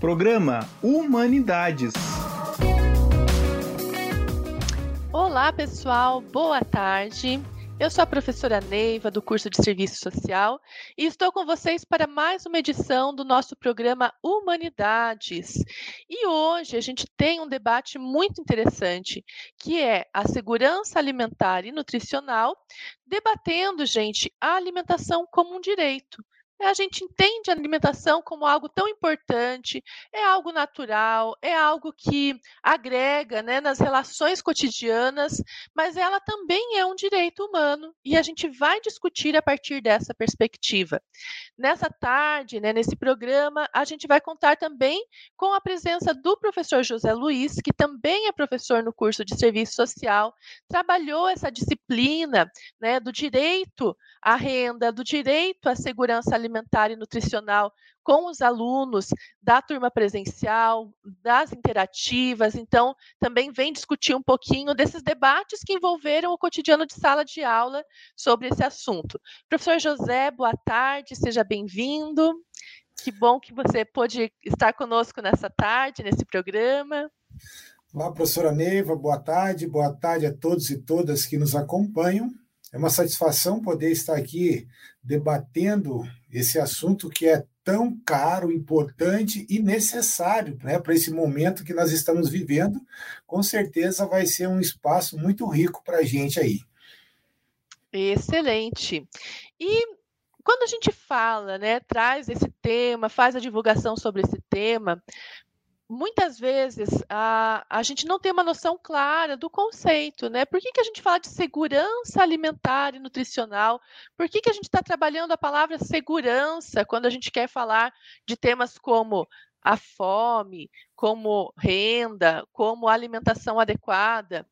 Programa Humanidades. Olá, pessoal, boa tarde. Eu sou a professora Neiva, do curso de Serviço Social, e estou com vocês para mais uma edição do nosso programa Humanidades. E hoje a gente tem um debate muito interessante, que é a segurança alimentar e nutricional, debatendo, gente, a alimentação como um direito. É, a gente entende a alimentação como algo tão importante, é algo natural, é algo que agrega né, nas relações cotidianas, mas ela também é um direito humano e a gente vai discutir a partir dessa perspectiva. Nessa tarde, né, nesse programa, a gente vai contar também com a presença do professor José Luiz, que também é professor no curso de Serviço Social, trabalhou essa disciplina né, do direito à renda, do direito à segurança alimentar alimentar e nutricional com os alunos da turma presencial, das interativas. Então, também vem discutir um pouquinho desses debates que envolveram o cotidiano de sala de aula sobre esse assunto. Professor José, boa tarde, seja bem-vindo. Que bom que você pôde estar conosco nessa tarde, nesse programa. Olá, professora Neiva, boa tarde, boa tarde a todos e todas que nos acompanham. É uma satisfação poder estar aqui debatendo esse assunto que é tão caro, importante e necessário né, para esse momento que nós estamos vivendo. Com certeza vai ser um espaço muito rico para a gente aí. Excelente. E quando a gente fala, né, traz esse tema, faz a divulgação sobre esse tema, muitas vezes a, a gente não tem uma noção clara do conceito, né? Por que, que a gente fala de segurança alimentar e nutricional? Por que, que a gente está trabalhando a palavra segurança quando a gente quer falar de temas como a fome, como renda, como alimentação adequada?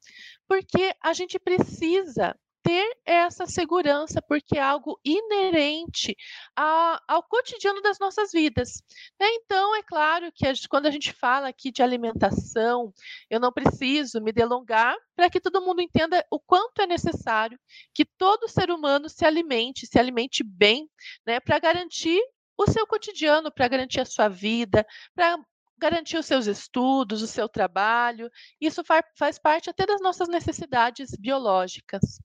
Porque a gente precisa ter essa segurança, porque é algo inerente a, ao cotidiano das nossas vidas. Né? Então, é claro que a gente, quando a gente fala aqui de alimentação, eu não preciso me delongar para que todo mundo entenda o quanto é necessário que todo ser humano se alimente, se alimente bem, né, para garantir o seu cotidiano, para garantir a sua vida, para garantir os seus estudos, o seu trabalho. Isso faz parte até das nossas necessidades biológicas.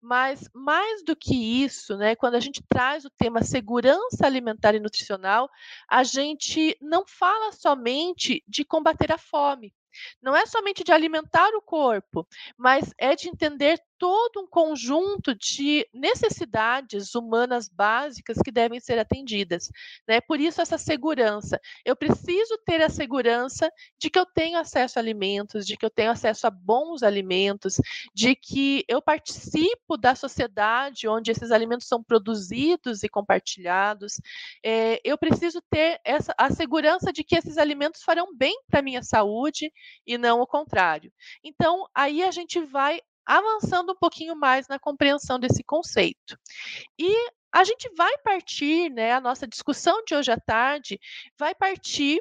Mas mais do que isso, né, quando a gente traz o tema segurança alimentar e nutricional, a gente não fala somente de combater a fome. Não é somente de alimentar o corpo, mas é de entender todo um conjunto de necessidades humanas básicas que devem ser atendidas. Né? Por isso, essa segurança. Eu preciso ter a segurança de que eu tenho acesso a alimentos, de que eu tenho acesso a bons alimentos, de que eu participo da sociedade onde esses alimentos são produzidos e compartilhados. É, eu preciso ter essa, a segurança de que esses alimentos farão bem para a minha saúde e não o contrário. Então, aí a gente vai avançando um pouquinho mais na compreensão desse conceito. E a gente vai partir, né, a nossa discussão de hoje à tarde vai partir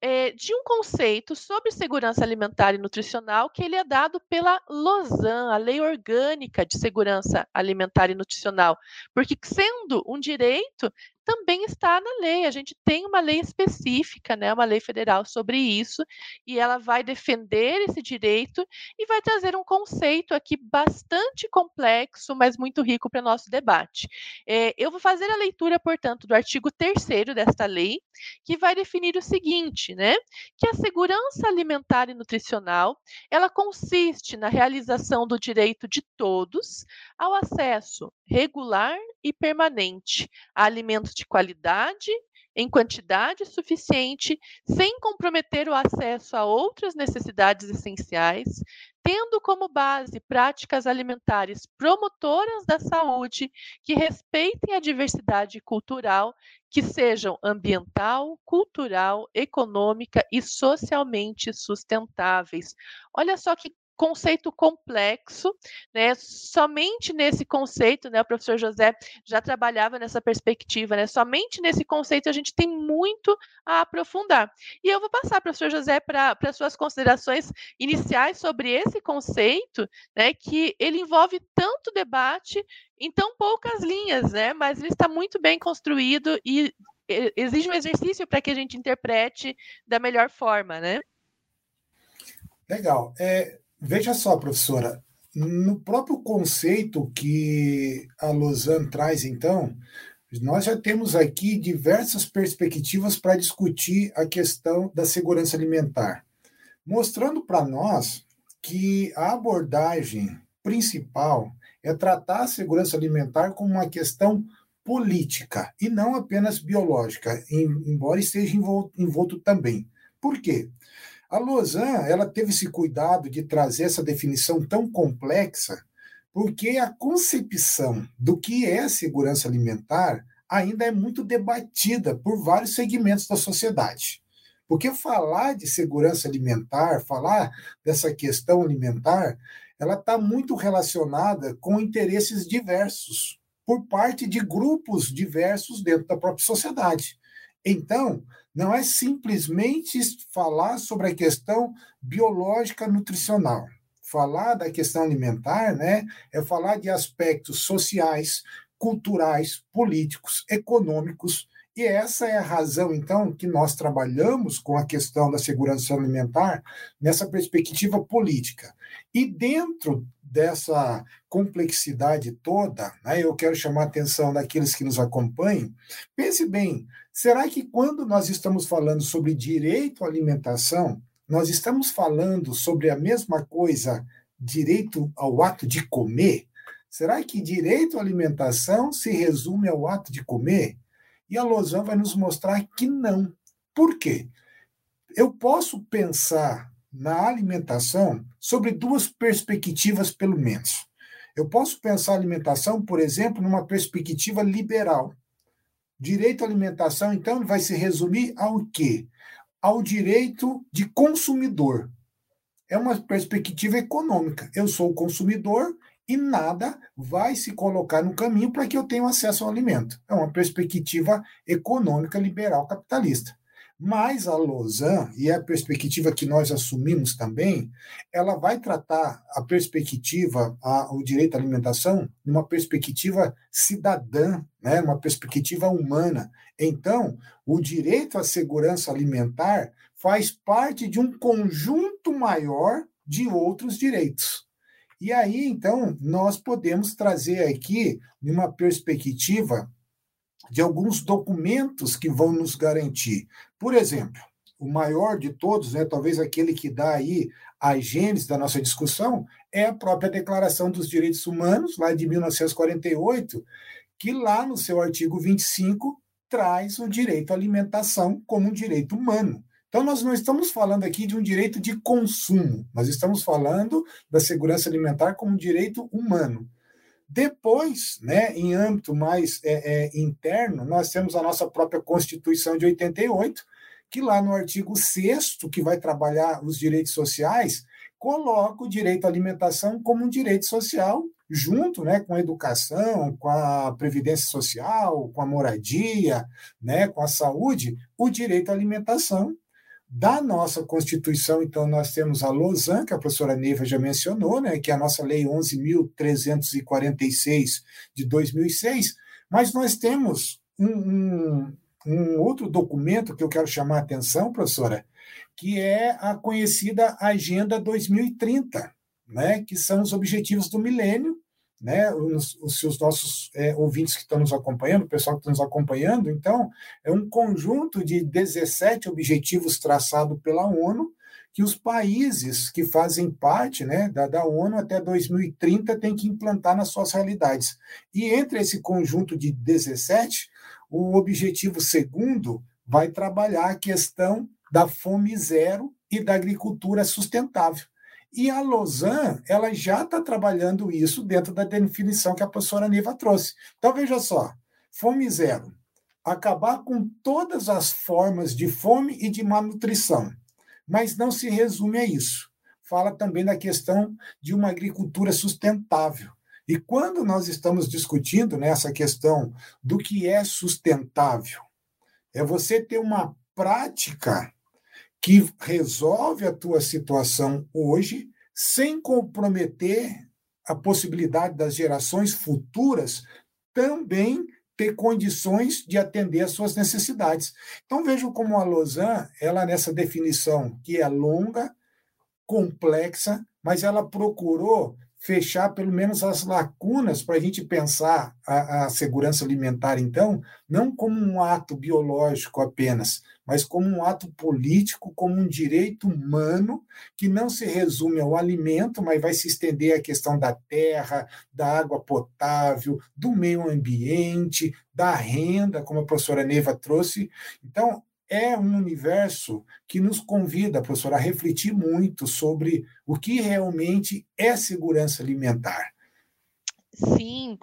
é, de um conceito sobre segurança alimentar e nutricional que ele é dado pela LOSAN, a Lei Orgânica de Segurança Alimentar e Nutricional, porque sendo um direito, também está na lei. A gente tem uma lei específica, né, uma lei federal sobre isso, e ela vai defender esse direito e vai trazer um conceito aqui bastante complexo, mas muito rico para o nosso debate. É, eu vou fazer a leitura, portanto, do artigo 3 desta lei, que vai definir o seguinte, né, que a segurança alimentar e nutricional, ela consiste na realização do direito de todos ao acesso regular e permanente a alimentos de qualidade, em quantidade suficiente, sem comprometer o acesso a outras necessidades essenciais, tendo como base práticas alimentares promotoras da saúde, que respeitem a diversidade cultural, que sejam ambiental, cultural, econômica e socialmente sustentáveis. Olha só que conceito complexo, né? Somente nesse conceito, né? O professor José já trabalhava nessa perspectiva, né? Somente nesse conceito a gente tem muito a aprofundar. E eu vou passar, professor José, para suas considerações iniciais sobre esse conceito, né? Que ele envolve tanto debate em tão poucas linhas, né? Mas ele está muito bem construído e exige um exercício para que a gente interprete da melhor forma, né? Legal. É, veja só, professora, no próprio conceito que a Lausanne traz, então, nós já temos aqui diversas perspectivas para discutir a questão da segurança alimentar, mostrando para nós que a abordagem principal é tratar a segurança alimentar como uma questão política e não apenas biológica, embora esteja envolto, também. Por quê? A Lausanne ela teve esse cuidado de trazer essa definição tão complexa, porque a concepção do que é segurança alimentar ainda é muito debatida por vários segmentos da sociedade. Porque falar de segurança alimentar, falar dessa questão alimentar, ela está muito relacionada com interesses diversos por parte de grupos diversos dentro da própria sociedade. Então, não é simplesmente falar sobre a questão biológica nutricional. Falar da questão alimentar, né, é falar de aspectos sociais, culturais, políticos, econômicos, e essa é a razão, então, que nós trabalhamos com a questão da segurança alimentar nessa perspectiva política. E dentro dessa complexidade toda, né, eu quero chamar a atenção daqueles que nos acompanham. Pense bem: será que quando nós estamos falando sobre direito à alimentação, nós estamos falando sobre a mesma coisa, direito ao ato de comer? Será que direito à alimentação se resume ao ato de comer? E a Lausanne vai nos mostrar que não. Por quê? Eu posso pensar na alimentação sobre duas perspectivas, pelo menos. Eu posso pensar a alimentação, por exemplo, numa perspectiva liberal. Direito à alimentação, então, vai se resumir ao quê? Ao direito de consumidor. É uma perspectiva econômica. Eu sou o consumidor e nada vai se colocar no caminho para que eu tenha acesso ao alimento. É uma perspectiva econômica liberal capitalista. Mas a Lausanne, e é a perspectiva que nós assumimos também, ela vai tratar a perspectiva, a, o direito à alimentação, numa perspectiva cidadã, né, uma perspectiva humana. Então, o direito à segurança alimentar faz parte de um conjunto maior de outros direitos. E aí, então, nós podemos trazer aqui, numa perspectiva de alguns documentos que vão nos garantir. Por exemplo, o maior de todos, né, talvez aquele que dá aí a gênese da nossa discussão, é a própria Declaração dos Direitos Humanos, lá de 1948, que lá no seu artigo 25 traz o direito à alimentação como um direito humano. Então, nós não estamos falando aqui de um direito de consumo, nós estamos falando da segurança alimentar como um direito humano. Depois, né, em âmbito mais é, é, interno, nós temos a nossa própria Constituição de 88, que lá no artigo 6 que vai trabalhar os direitos sociais, coloca o direito à alimentação como um direito social, junto né, com a educação, com a previdência social, com a moradia, né, com a saúde, o direito à alimentação da nossa Constituição, então, nós temos a Lausanne, que a professora Neiva já mencionou, né, que é a nossa Lei 11.346 de 2006, mas nós temos um, um, um outro documento que eu quero chamar a atenção, professora, que é a conhecida Agenda 2030, né, que são os objetivos do milênio, né, os, os, os nossos é, ouvintes que estão nos acompanhando, o pessoal que está nos acompanhando, então, é um conjunto de 17 objetivos traçado pela ONU, que os países que fazem parte né, da, da ONU até 2030 têm que implantar nas suas realidades. E entre esse conjunto de 17, o objetivo segundo vai trabalhar a questão da fome zero e da agricultura sustentável. E a Lausanne, ela já está trabalhando isso dentro da definição que a professora Niva trouxe. Então, veja só, fome zero. Acabar com todas as formas de fome e de malnutrição. Mas não se resume a isso. Fala também da questão de uma agricultura sustentável. E quando nós estamos discutindo nessa questão do que é sustentável, é você ter uma prática que resolve a tua situação hoje sem comprometer a possibilidade das gerações futuras também ter condições de atender às suas necessidades. Então vejo como a Lausanne, ela nessa definição que é longa, complexa, mas ela procurou fechar pelo menos as lacunas para a gente pensar a, a, segurança alimentar, então, não como um ato biológico apenas, mas como um ato político, como um direito humano que não se resume ao alimento, mas vai se estender à questão da terra, da água potável, do meio ambiente, da renda, como a professora Neiva trouxe. Então, é um universo que nos convida, professor, a refletir muito sobre o que realmente é segurança alimentar. Sim,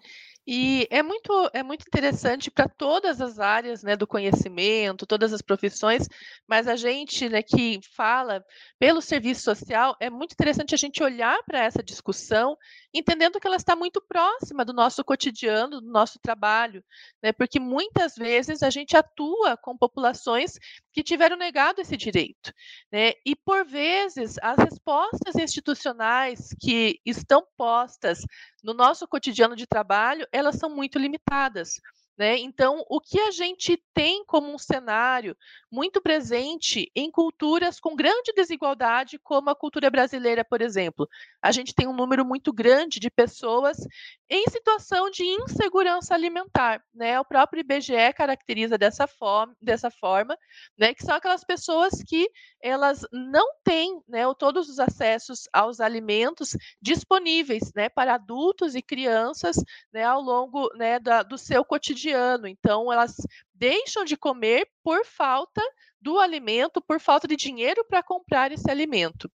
e é muito, é muito interessante para todas as áreas né, do conhecimento, todas as profissões, mas a gente né, que fala pelo serviço social, é muito interessante a gente olhar para essa discussão, entendendo que ela está muito próxima do nosso cotidiano, do nosso trabalho, né, porque muitas vezes a gente atua com populações que tiveram negado esse direito. Né, e, por vezes, as respostas institucionais que estão postas no nosso cotidiano de trabalho, elas são muito limitadas. Né? Então, o que a gente tem como um cenário muito presente em culturas com grande desigualdade, como a cultura brasileira, por exemplo, a gente tem um número muito grande de pessoas em situação de insegurança alimentar. Né? O próprio IBGE caracteriza dessa forma, dessa forma né? que são aquelas pessoas que elas não têm né, todos os acessos aos alimentos disponíveis né, para adultos e crianças né, ao longo né, da, do seu cotidiano. Então, elas deixam de comer por falta do alimento, por falta de dinheiro para comprar esse alimento.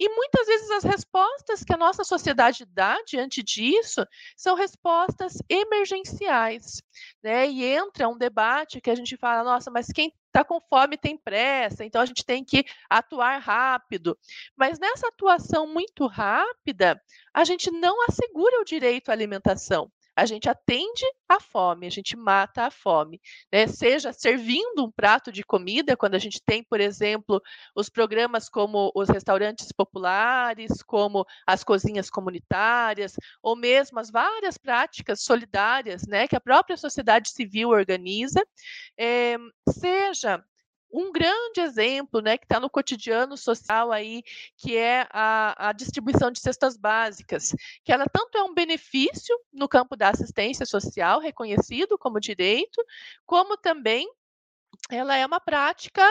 E muitas vezes as respostas que a nossa sociedade dá diante disso são respostas emergenciais. Né? E entra um debate que a gente fala, nossa, mas quem está com fome tem pressa, então a gente tem que atuar rápido. Mas nessa atuação muito rápida, a gente não assegura o direito à alimentação a gente atende a fome, a gente mata a fome, né? Seja servindo um prato de comida, quando a gente tem, por exemplo, os programas como os restaurantes populares, como as cozinhas comunitárias, ou mesmo as várias práticas solidárias, né, que a própria sociedade civil organiza, é, seja um grande exemplo, né, que está no cotidiano social aí, que é a, a, distribuição de cestas básicas, que ela tanto é um benefício no campo da assistência social, reconhecido como direito, como também ela é uma prática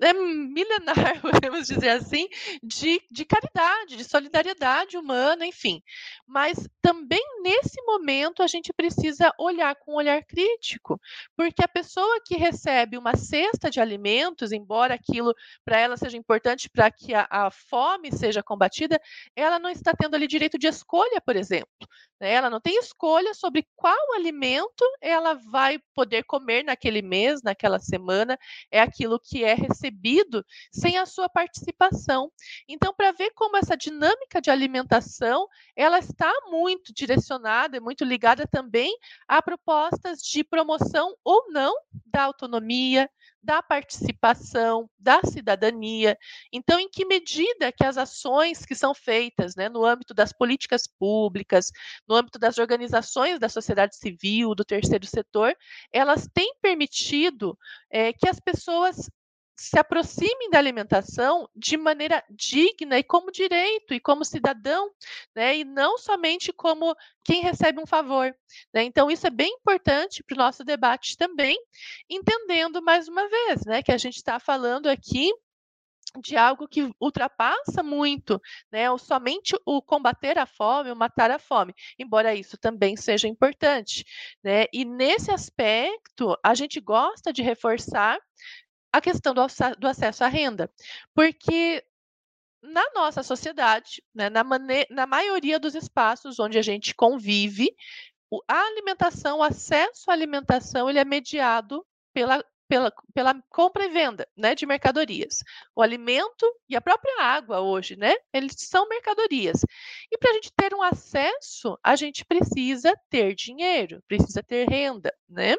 é milenar, podemos dizer assim, de, de caridade, de solidariedade humana, enfim. Mas também nesse momento a gente precisa olhar com um olhar crítico, porque a pessoa que recebe uma cesta de alimentos, embora aquilo para ela seja importante para que a, a fome seja combatida, ela não está tendo ali direito de escolha, por exemplo. Né? Ela não tem escolha sobre qual alimento ela vai poder comer naquele mês, naquela semana, é aquilo que é recebido sem a sua participação. Então, para ver como essa dinâmica de alimentação, ela está muito direcionada, muito ligada também a propostas de promoção ou não da autonomia, da participação, da cidadania. Então, em que medida que as ações que são feitas né, no âmbito das políticas públicas, no âmbito das organizações da sociedade civil, do terceiro setor, elas têm permitido é, que as pessoas se aproximem da alimentação de maneira digna e como direito e como cidadão, né? E não somente como quem recebe um favor. Né? Então, isso é bem importante para o nosso debate também, entendendo mais uma vez, né, que a gente está falando aqui de algo que ultrapassa muito, né, o, somente o combater a fome, o matar a fome, embora isso também seja importante, né, e nesse aspecto a gente gosta de reforçar a questão do, do acesso à renda, porque na nossa sociedade, né, na, na maioria dos espaços onde a gente convive, a alimentação, o acesso à alimentação, ele é mediado pela pela, pela compra e venda né, de mercadorias. O alimento e a própria água hoje, né? Eles são mercadorias. E para a gente ter um acesso, a gente precisa ter dinheiro, precisa ter renda, né?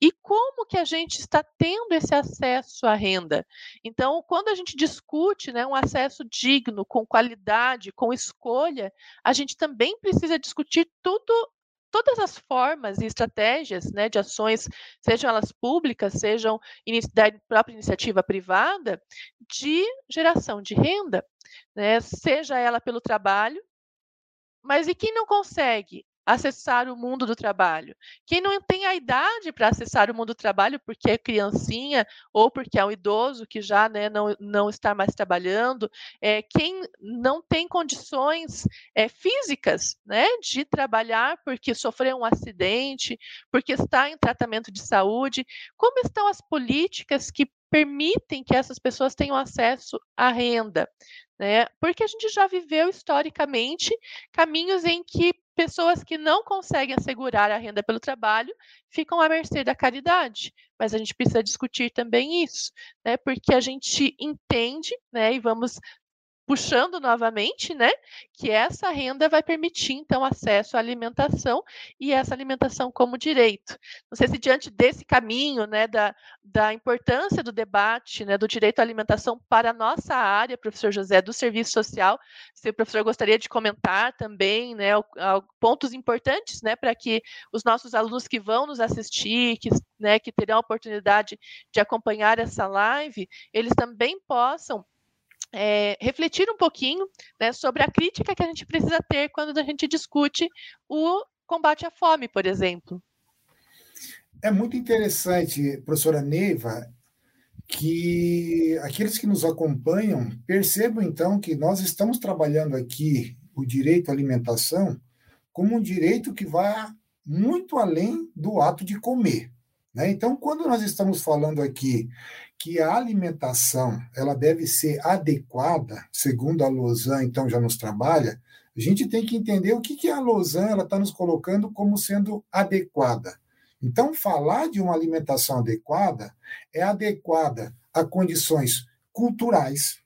E como que a gente está tendo esse acesso à renda? Então, quando a gente discute né, um acesso digno, com qualidade, com escolha, a gente também precisa discutir tudo todas as formas e estratégias né, de ações, sejam elas públicas, sejam da própria iniciativa privada, de geração de renda, né, seja ela pelo trabalho, mas e quem não consegue acessar o mundo do trabalho. Quem não tem a idade para acessar o mundo do trabalho porque é criancinha ou porque é um idoso que já né, não, não está mais trabalhando, é, quem não tem condições é, físicas né, de trabalhar porque sofreu um acidente, porque está em tratamento de saúde, como estão as políticas que permitem que essas pessoas tenham acesso à renda? Né? Porque a gente já viveu historicamente caminhos em que pessoas que não conseguem assegurar a renda pelo trabalho ficam à mercê da caridade. Mas a gente precisa discutir também isso, né? Porque a gente entende, né? E vamos puxando novamente, né, que essa renda vai permitir então acesso à alimentação e essa alimentação como direito. Não sei se diante desse caminho, né, da, da importância do debate, né, do direito à alimentação para a nossa área, professor José, do serviço social, se o professor gostaria de comentar também, né, pontos importantes, né, para que os nossos alunos que vão nos assistir, que, né, que terão a oportunidade de acompanhar essa live, eles também possam é, refletir um pouquinho né, sobre a crítica que a gente precisa ter quando a gente discute o combate à fome, por exemplo. É muito interessante, professora Neiva, que aqueles que nos acompanham percebam então que nós estamos trabalhando aqui o direito à alimentação como um direito que vai muito além do ato de comer. Né? Então, quando nós estamos falando aqui que a alimentação ela deve ser adequada, segundo a Lausanne, então já nos trabalha, a gente tem que entender o que, que a Lausanne está nos colocando como sendo adequada. Então, falar de uma alimentação adequada é adequada a condições culturais,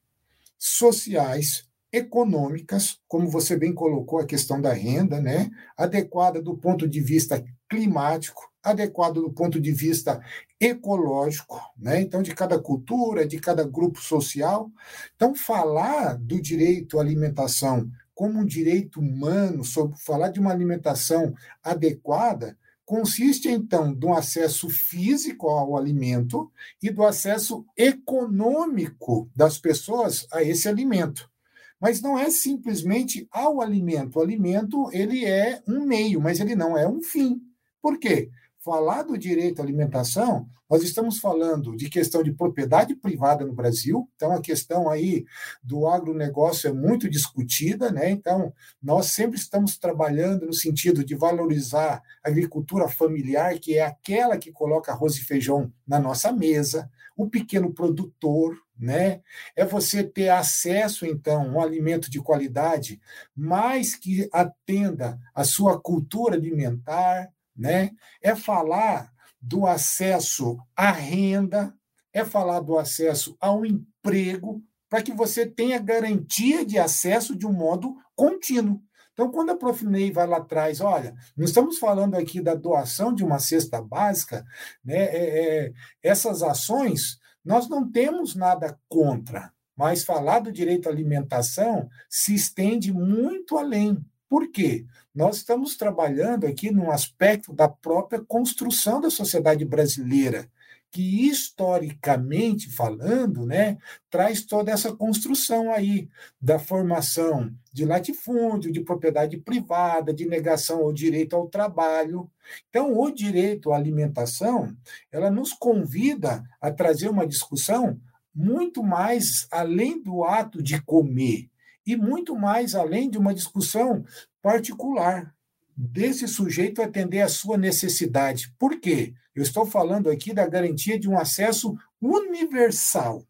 sociais, econômicas, como você bem colocou a questão da renda, né? adequada do ponto de vista climático, adequado do ponto de vista ecológico, né? então, de cada cultura, de cada grupo social. Então, falar do direito à alimentação como um direito humano, sobre falar de uma alimentação adequada, consiste, então, do acesso físico ao alimento e do acesso econômico das pessoas a esse alimento. Mas não é simplesmente ao alimento. O alimento ele é um meio, mas ele não é um fim. Por quê? Falar do direito à alimentação, nós estamos falando de questão de propriedade privada no Brasil, então a questão aí do agronegócio é muito discutida, né? Então, nós sempre estamos trabalhando no sentido de valorizar a agricultura familiar, que é aquela que coloca arroz e feijão na nossa mesa, o pequeno produtor, né? É você ter acesso, então, a um alimento de qualidade, mais que atenda à sua cultura alimentar, né? É falar do acesso à renda, é falar do acesso ao emprego, para que você tenha garantia de acesso de um modo contínuo. Então, quando a Prof. Ney vai lá atrás, olha, não estamos falando aqui da doação de uma cesta básica, né? É, é, essas ações nós não temos nada contra, mas falar do direito à alimentação se estende muito além. Por quê? Nós estamos trabalhando aqui num aspecto da própria construção da sociedade brasileira, que historicamente falando, né, traz toda essa construção aí da formação de latifúndio, de propriedade privada, de negação ao direito ao trabalho. Então, o direito à alimentação, ela nos convida a trazer uma discussão muito mais além do ato de comer e muito mais além de uma discussão particular desse sujeito atender à sua necessidade. Por quê? Eu estou falando aqui da garantia de um acesso universal.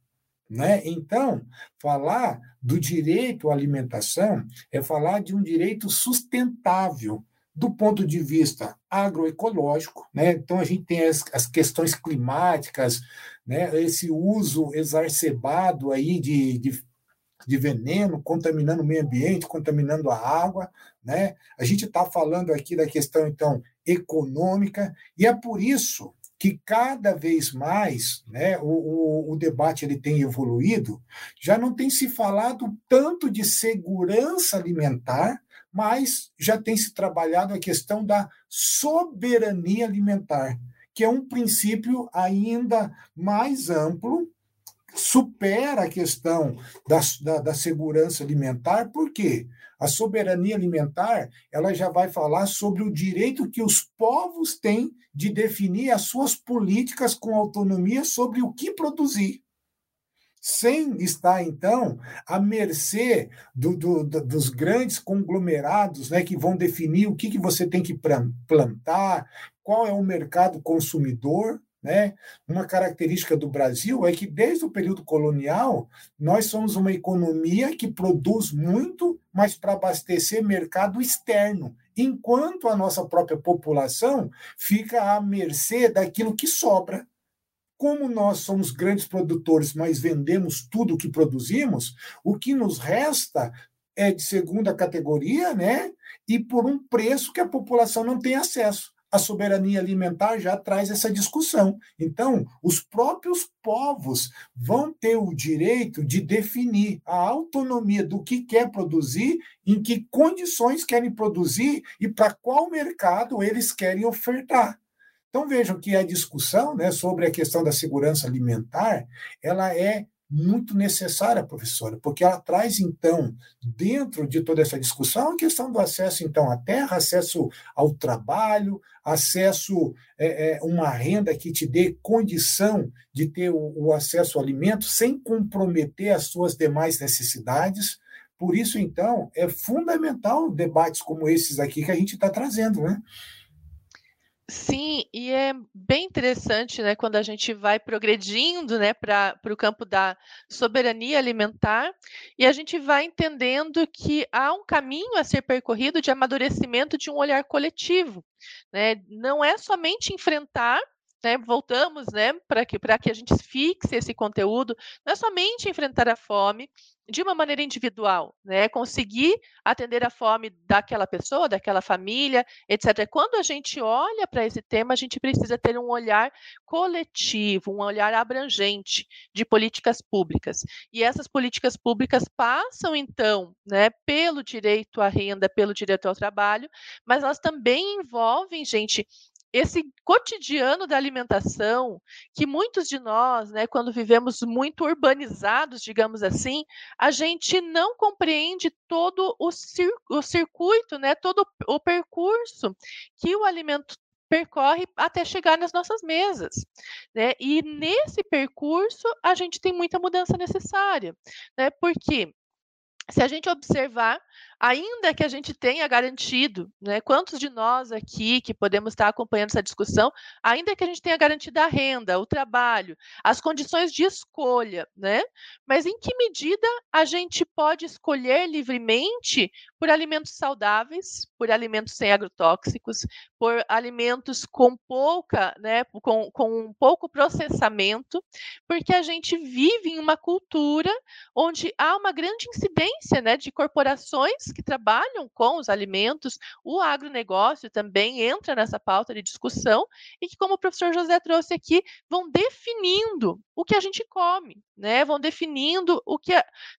Né? Então, falar do direito à alimentação é falar de um direito sustentável do ponto de vista agroecológico, né? Então a gente tem as, as questões climáticas, né? Esse uso exacerbado aí de, de de veneno, contaminando o meio ambiente, contaminando a água. Né? A gente está falando aqui da questão, então, econômica, e é por isso que cada vez mais né, o, o, o, debate ele tem evoluído, já não tem se falado tanto de segurança alimentar, mas já tem se trabalhado a questão da soberania alimentar, que é um princípio ainda mais amplo, supera a questão da, da, da segurança alimentar, por quê? A soberania alimentar ela já vai falar sobre o direito que os povos têm de definir as suas políticas com autonomia sobre o que produzir sem estar, então, à mercê do, do, dos grandes conglomerados né, que vão definir o que, que você tem que plantar, qual é o mercado consumidor. Né? Uma característica do Brasil é que, desde o período colonial, nós somos uma economia que produz muito, mas para abastecer mercado externo, enquanto a nossa própria população fica à mercê daquilo que sobra. Como nós somos grandes produtores, mas vendemos tudo o que produzimos, o que nos resta é de segunda categoria, né? E por um preço que a população não tem acesso. A soberania alimentar já traz essa discussão. Então, os próprios povos vão ter o direito de definir a autonomia do que quer produzir, em que condições querem produzir e para qual mercado eles querem ofertar. Então vejam que a discussão né, sobre a questão da segurança alimentar, ela é muito necessária, professora, porque ela traz, então, dentro de toda essa discussão, a questão do acesso, então, à terra, acesso ao trabalho, acesso a é, é, uma renda que te dê condição de ter o, o acesso ao alimento sem comprometer as suas demais necessidades. Por isso, então, é fundamental debates como esses aqui que a gente está trazendo, né? Sim, e é bem interessante, né, quando a gente vai progredindo, né, para o campo da soberania alimentar, e a gente vai entendendo que há um caminho a ser percorrido de amadurecimento de um olhar coletivo, né? Não é somente enfrentar né, voltamos né, para que, que a gente fixe esse conteúdo, não é somente enfrentar a fome de uma maneira individual, né, conseguir atender a fome daquela pessoa, daquela família, etc. Quando a gente olha para esse tema, a gente precisa ter um olhar coletivo, um olhar abrangente de políticas públicas. E essas políticas públicas passam, então, né, pelo direito à renda, pelo direito ao trabalho, mas elas também envolvem, gente, esse cotidiano da alimentação, que muitos de nós, né, quando vivemos muito urbanizados, digamos assim, a gente não compreende todo o, cir o circuito, né, todo o percurso que o alimento percorre até chegar nas nossas mesas, né? E nesse percurso a gente tem muita mudança necessária, né? Porque se a gente observar ainda que a gente tenha garantido, né, quantos de nós aqui que podemos estar acompanhando essa discussão, ainda que a gente tenha garantido a renda, o trabalho, as condições de escolha, né, mas em que medida a gente pode escolher livremente por alimentos saudáveis, por alimentos sem agrotóxicos, por alimentos com pouca, né, com, com um pouco processamento, porque a gente vive em uma cultura onde há uma grande incidência, né, de corporações que trabalham com os alimentos, o agronegócio também entra nessa pauta de discussão e que, como o professor José trouxe aqui, vão definindo o que a gente come, né? Vão definindo o que,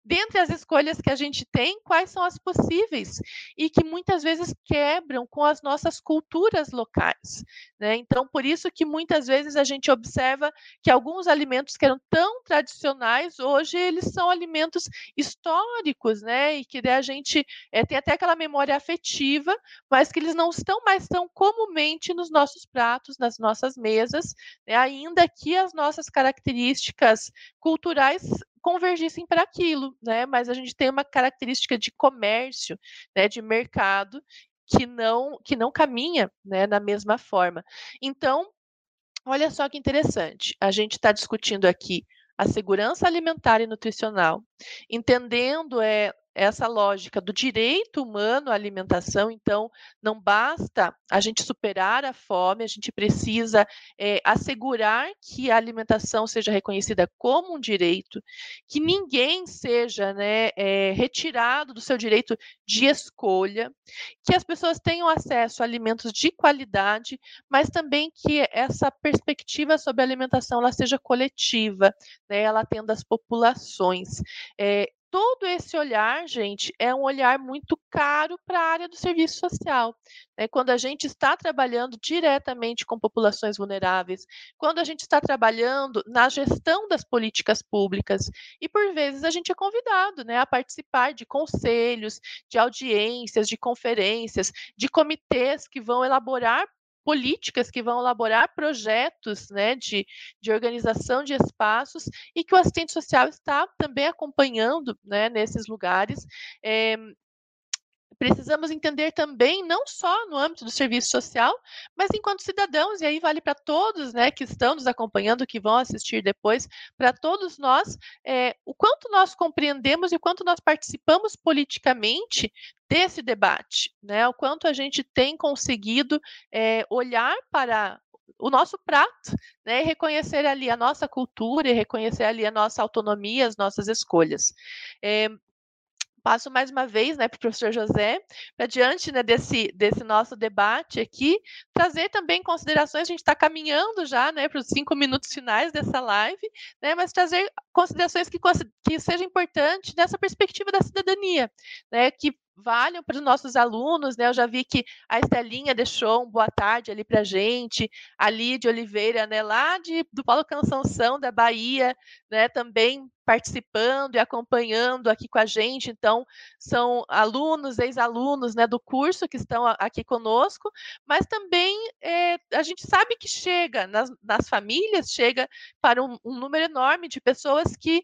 dentre as escolhas que a gente tem, quais são as possíveis e que muitas vezes quebram com as nossas culturas locais, né? Então, por isso que muitas vezes a gente observa que alguns alimentos que eram tão tradicionais hoje eles são alimentos históricos, né? E que a gente é, tem até aquela memória afetiva, mas que eles não estão mais tão comumente nos nossos pratos, nas nossas mesas, né, ainda que as nossas características culturais convergissem para aquilo, né? Mas a gente tem uma característica de comércio, né, de mercado que não que não caminha, né, da mesma forma. Então, olha só que interessante. A gente está discutindo aqui a segurança alimentar e nutricional, entendendo é, essa lógica do direito humano à alimentação, então não basta a gente superar a fome, a gente precisa é, assegurar que a alimentação seja reconhecida como um direito, que ninguém seja né, é, retirado do seu direito de escolha, que as pessoas tenham acesso a alimentos de qualidade, mas também que essa perspectiva sobre a alimentação ela seja coletiva, né, ela atenda as populações. É, todo esse olhar, gente, é um olhar muito caro para a área do serviço social. Né? Quando a gente está trabalhando diretamente com populações vulneráveis, quando a gente está trabalhando na gestão das políticas públicas, e por vezes a gente é convidado né, a participar de conselhos, de audiências, de conferências, de comitês que vão elaborar políticas que vão elaborar projetos né, de, de organização de espaços e que o assistente social está também acompanhando né, nesses lugares. É, precisamos entender também, não só no âmbito do serviço social, mas enquanto cidadãos, e aí vale para todos né, que estão nos acompanhando, que vão assistir depois, para todos nós, é, o quanto nós compreendemos e o quanto nós participamos politicamente desse debate, né? O quanto a gente tem conseguido é, olhar para o nosso prato, né, e reconhecer ali a nossa cultura e reconhecer ali a nossa autonomia, as nossas escolhas. É, passo mais uma vez né, para o professor José, para diante né, desse, desse nosso debate aqui, trazer também considerações, a gente está caminhando já né, para os cinco minutos finais dessa live, né, mas trazer considerações que, que sejam importantes nessa perspectiva da cidadania, né, que valham para os nossos alunos, né? Eu já vi que a Estelinha deixou um boa tarde ali para a gente, a Lídia Oliveira, né, lá de, do Paulo Canção da Bahia, né, também participando e acompanhando aqui com a gente. Então, são alunos, ex-alunos né, do curso que estão aqui conosco, mas também é, a gente sabe que chega nas, nas famílias, chega para um, um número enorme de pessoas que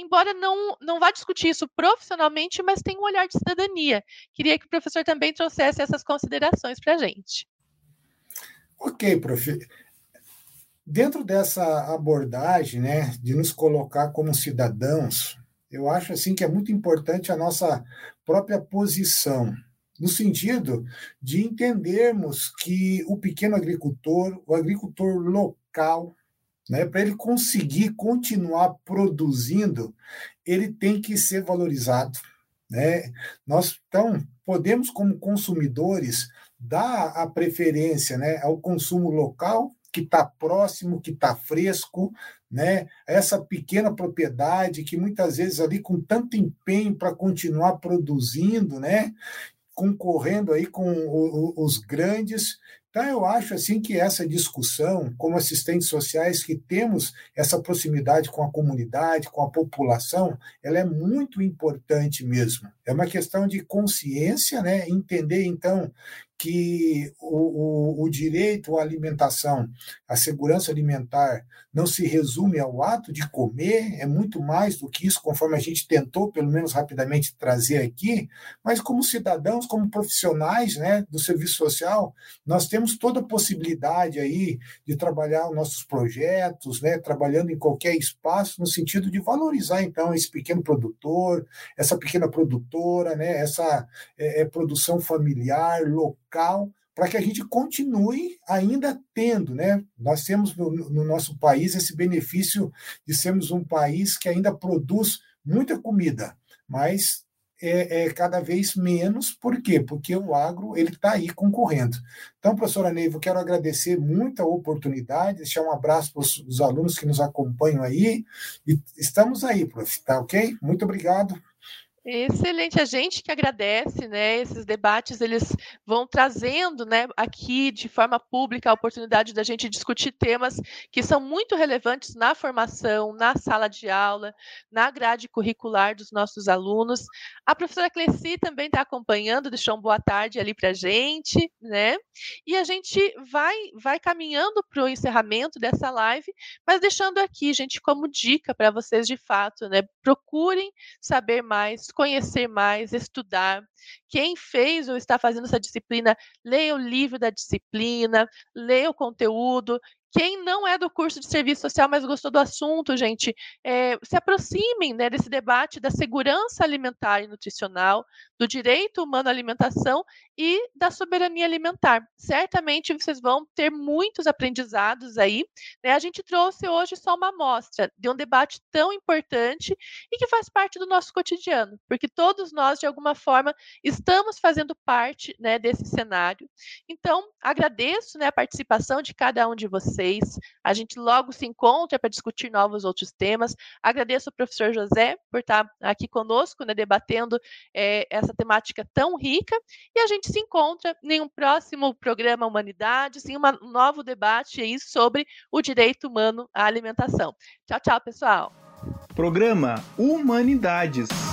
embora não, não vá discutir isso profissionalmente, mas tem um olhar de cidadania. Queria que o professor também trouxesse essas considerações para a gente. Ok, prof. Dentro dessa abordagem, né, de nos colocar como cidadãos, eu acho assim que é muito importante a nossa própria posição, no sentido de entendermos que o pequeno agricultor, o agricultor local, né? Para ele conseguir continuar produzindo, ele tem que ser valorizado. Né? Nós, então, podemos, como consumidores, dar a preferência né, ao consumo local, que está próximo, que está fresco, né? essa pequena propriedade que muitas vezes ali com tanto empenho para continuar produzindo, né? Concorrendo aí com os grandes, então, eu acho assim que essa discussão, como assistentes sociais que temos essa proximidade com a comunidade, com a população, ela é muito importante mesmo. É uma questão de consciência, né? entender, então, que o, o, o, direito à alimentação, a segurança alimentar, não se resume ao ato de comer, é muito mais do que isso, conforme a gente tentou, pelo menos rapidamente, trazer aqui, mas como cidadãos, como profissionais né, do serviço social, nós temos toda a possibilidade aí de trabalhar os nossos projetos, né, trabalhando em qualquer espaço, no sentido de valorizar, então, esse pequeno produtor, essa pequena produtora, né, essa é, é, produção familiar, local, local, para que a gente continue ainda tendo, né? Nós temos no, no, nosso país esse benefício de sermos um país que ainda produz muita comida, mas é, é cada vez menos. Por quê? Porque o agro ele está aí concorrendo. Então, professora Neiva, eu quero agradecer muito a oportunidade, deixar um abraço para os alunos que nos acompanham aí. E estamos aí, prof. Tá ok? Muito obrigado. Excelente, a gente que agradece, né? Esses debates eles vão trazendo, né, aqui de forma pública a oportunidade da gente discutir temas que são muito relevantes na formação, na sala de aula, na grade curricular dos nossos alunos. A professora Cleci também está acompanhando, deixou uma boa tarde ali para a gente, né? E a gente vai vai caminhando para o encerramento dessa live, mas deixando aqui, gente, como dica para vocês de fato, né? Procurem saber mais conhecer mais, estudar. Quem fez ou está fazendo essa disciplina, leia o livro da disciplina, leia o conteúdo quem não é do curso de serviço social, mas gostou do assunto, gente, é, se aproximem né, desse debate da segurança alimentar e nutricional, do direito humano à alimentação e da soberania alimentar. Certamente vocês vão ter muitos aprendizados aí. Né? A gente trouxe hoje só uma amostra de um debate tão importante e que faz parte do nosso cotidiano, porque todos nós, de alguma forma, estamos fazendo parte né, desse cenário. Então, agradeço né, a participação de cada um de vocês vocês. A gente logo se encontra para discutir novos outros temas. Agradeço ao professor José por estar aqui conosco, né, debatendo é, essa temática tão rica. E a gente se encontra em um próximo programa Humanidades, em um novo debate aí sobre o direito humano à alimentação. Tchau, tchau, pessoal. Programa Humanidades.